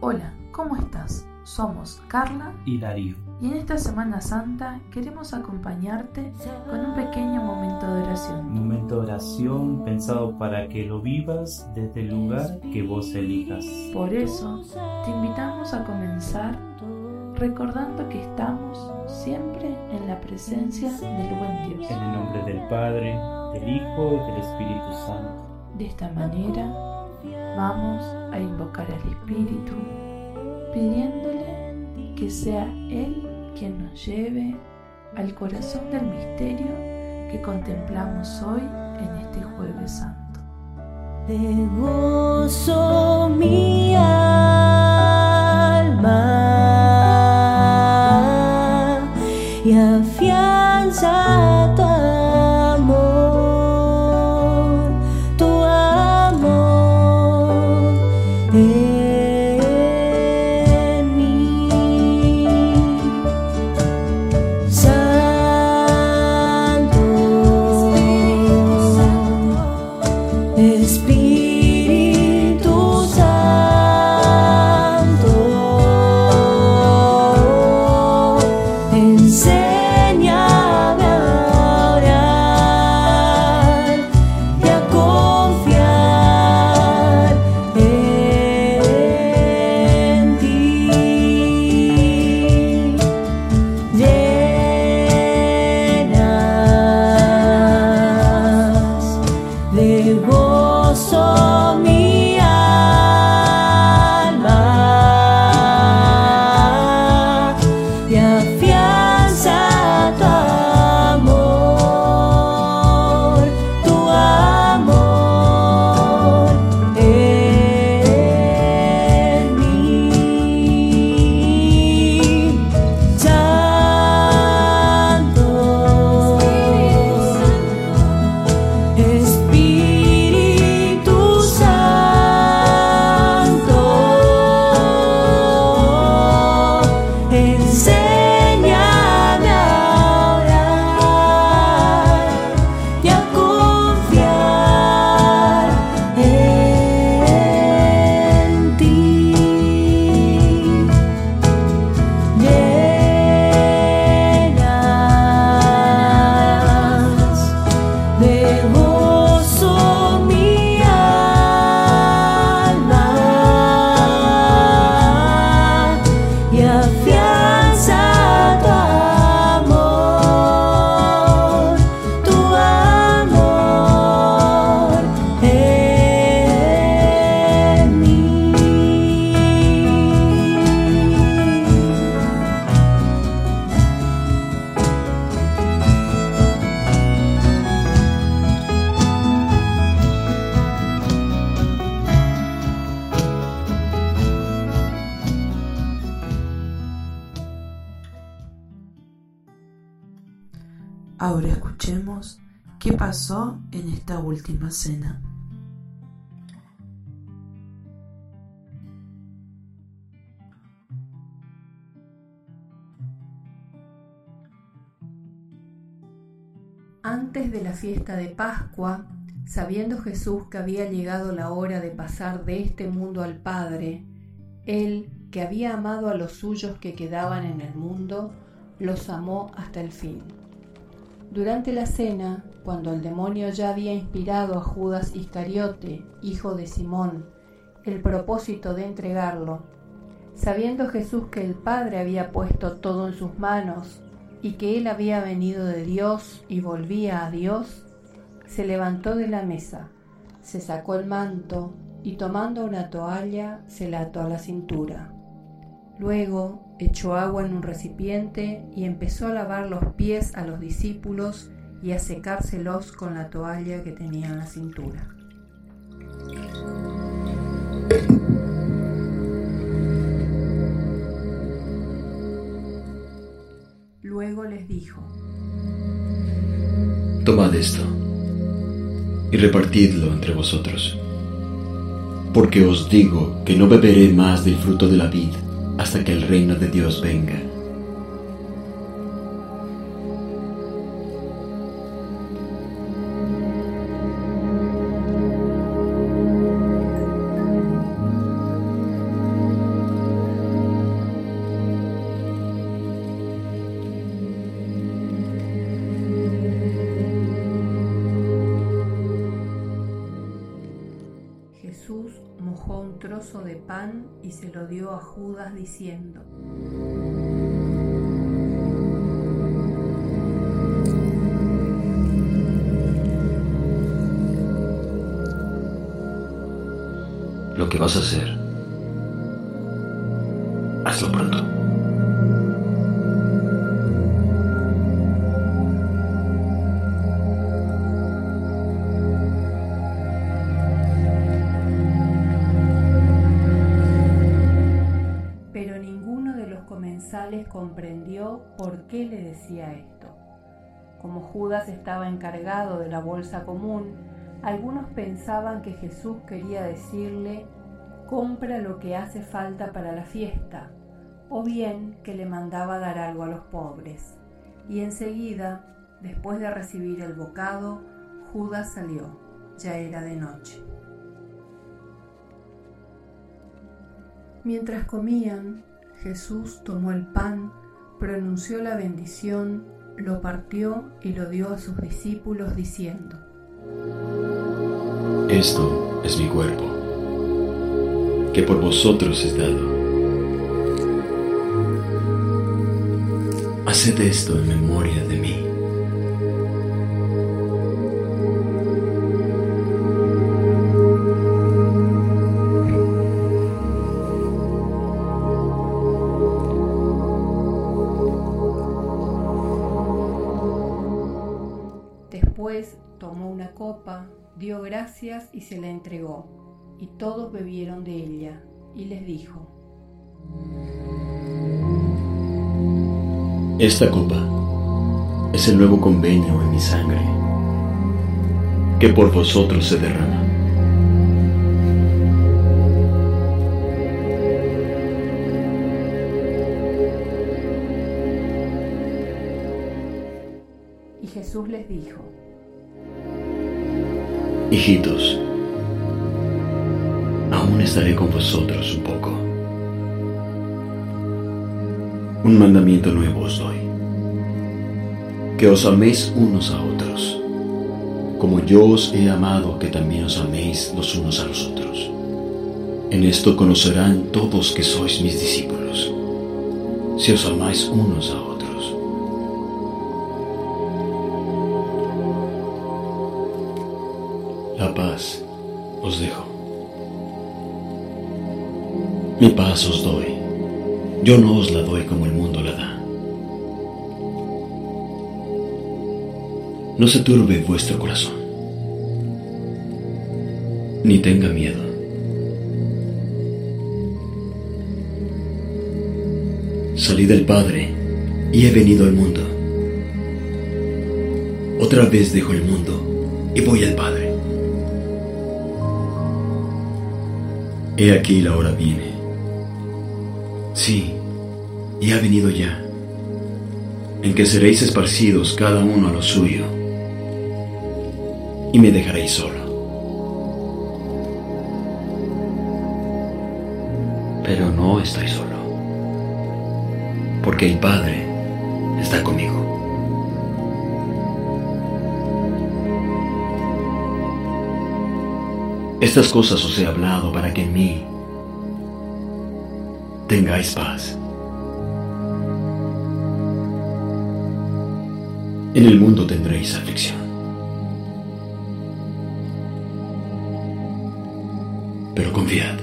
Hola, ¿cómo estás? Somos Carla y Darío. Y en esta Semana Santa queremos acompañarte con un pequeño momento de oración. Momento de oración pensado para que lo vivas desde el lugar que vos elijas. Por eso, te invitamos a comenzar recordando que estamos siempre en la presencia del buen Dios. En el nombre del Padre, del Hijo y del Espíritu Santo. De esta manera, vamos a invocar al Espíritu pidiéndole que sea Él quien nos lleve al corazón del misterio que contemplamos hoy en este jueves santo. De gozo mi alma y afianza Ahora escuchemos qué pasó en esta última cena. Antes de la fiesta de Pascua, sabiendo Jesús que había llegado la hora de pasar de este mundo al Padre, Él, que había amado a los suyos que quedaban en el mundo, los amó hasta el fin. Durante la cena, cuando el demonio ya había inspirado a Judas Iscariote, hijo de Simón, el propósito de entregarlo, sabiendo Jesús que el Padre había puesto todo en sus manos y que él había venido de Dios y volvía a Dios, se levantó de la mesa, se sacó el manto y tomando una toalla se la ató a la cintura. Luego echó agua en un recipiente y empezó a lavar los pies a los discípulos y a secárselos con la toalla que tenía en la cintura. Luego les dijo, Tomad esto y repartidlo entre vosotros, porque os digo que no beberé más del fruto de la vid hasta que el reino de Dios venga. Jesús mojó un trozo de pan y se lo dio a Judas diciendo, Lo que vas a hacer, hazlo pronto. Comprendió por qué le decía esto. Como Judas estaba encargado de la bolsa común, algunos pensaban que Jesús quería decirle, compra lo que hace falta para la fiesta, o bien que le mandaba dar algo a los pobres. Y enseguida, después de recibir el bocado, Judas salió. Ya era de noche. Mientras comían, Jesús tomó el pan, pronunció la bendición, lo partió y lo dio a sus discípulos diciendo, Esto es mi cuerpo, que por vosotros es dado. Haced esto en memoria de mí. Gracias y se la entregó, y todos bebieron de ella, y les dijo, Esta copa es el nuevo convenio en mi sangre, que por vosotros se derrama. y Jesús les dijo, Hijitos, aún estaré con vosotros un poco. Un mandamiento nuevo os doy, que os améis unos a otros, como yo os he amado, que también os améis los unos a los otros. En esto conocerán todos que sois mis discípulos, si os amáis unos a otros. Mi paz os doy. Yo no os la doy como el mundo la da. No se turbe vuestro corazón, ni tenga miedo. Salí del Padre y he venido al mundo. Otra vez dejo el mundo y voy al Padre. He aquí la hora viene. Sí, y ha venido ya, en que seréis esparcidos cada uno a lo suyo, y me dejaréis solo. Pero no estoy solo, porque el Padre está conmigo. Estas cosas os he hablado para que en mí tengáis paz. En el mundo tendréis aflicción. Pero confiad.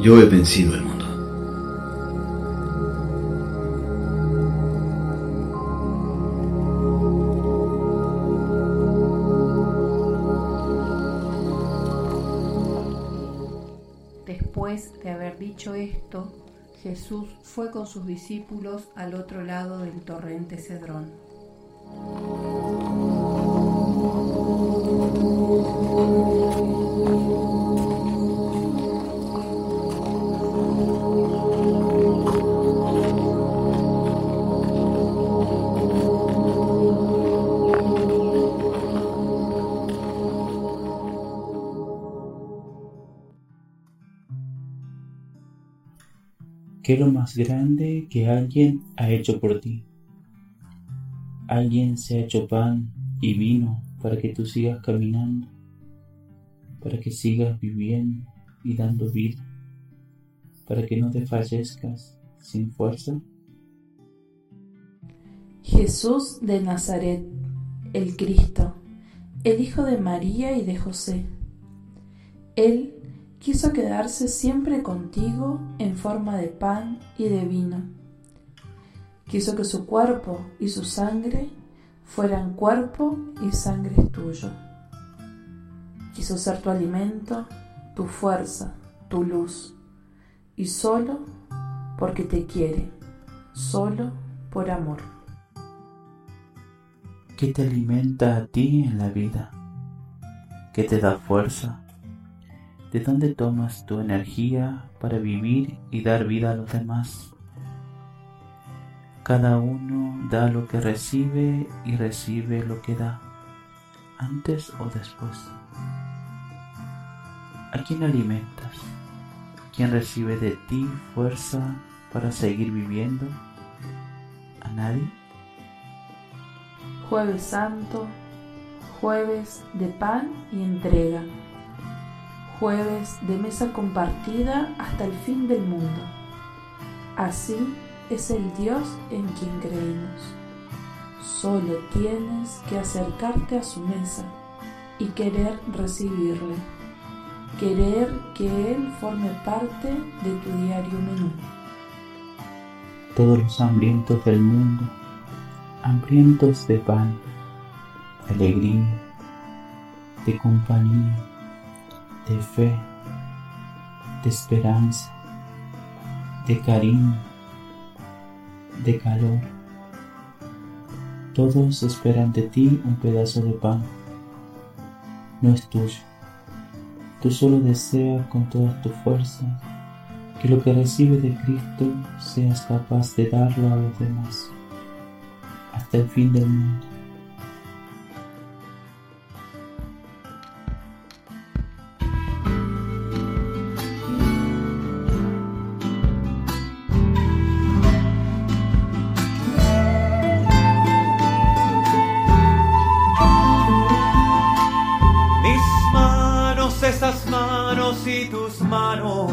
Yo he vencido el mundo. Después de haber dicho esto, Jesús fue con sus discípulos al otro lado del torrente Cedrón. ¿Qué es lo más grande que alguien ha hecho por ti? Alguien se ha hecho pan y vino para que tú sigas caminando, para que sigas viviendo y dando vida, para que no te fallezcas sin fuerza. Jesús de Nazaret, el Cristo, el Hijo de María y de José. Él quiso quedarse siempre contigo en forma de pan y de vino. Quiso que su cuerpo y su sangre fueran cuerpo y sangre tuyo. Quiso ser tu alimento, tu fuerza, tu luz, y solo porque te quiere, solo por amor. ¿Qué te alimenta a ti en la vida? ¿Qué te da fuerza? ¿De dónde tomas tu energía para vivir y dar vida a los demás? Cada uno da lo que recibe y recibe lo que da, antes o después. ¿A quién alimentas? ¿Quién recibe de ti fuerza para seguir viviendo? ¿A nadie? Jueves Santo, jueves de pan y entrega, jueves de mesa compartida hasta el fin del mundo. Así es el Dios en quien creemos. Solo tienes que acercarte a su mesa y querer recibirle, querer que Él forme parte de tu diario menú. Todos los hambrientos del mundo, hambrientos de pan, de alegría, de compañía, de fe, de esperanza, de cariño, de calor. Todos esperan de ti un pedazo de pan. No es tuyo. Tú solo deseas con todas tus fuerzas que lo que recibes de Cristo seas capaz de darlo a los demás hasta el fin del mundo. Manos y tus manos.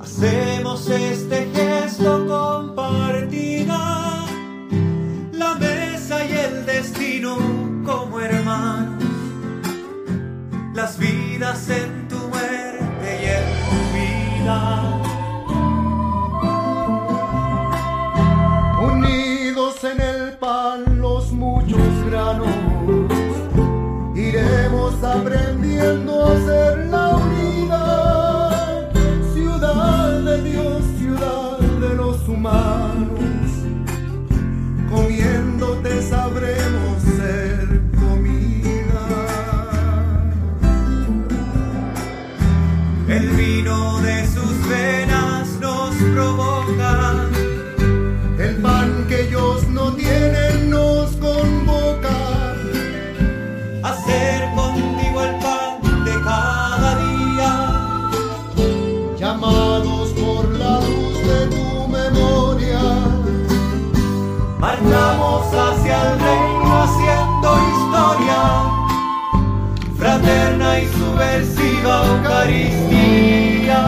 Hacemos este gesto compartida. La mesa y el destino como hermanos. Las vidas en tu muerte y en tu vida. Unidos en el pan los muchos granos, iremos aprendiendo hacer contigo el pan de cada día. llamados por la luz de tu memoria. Marchamos hacia el reino haciendo historia, fraterna y subversiva Eucaristía.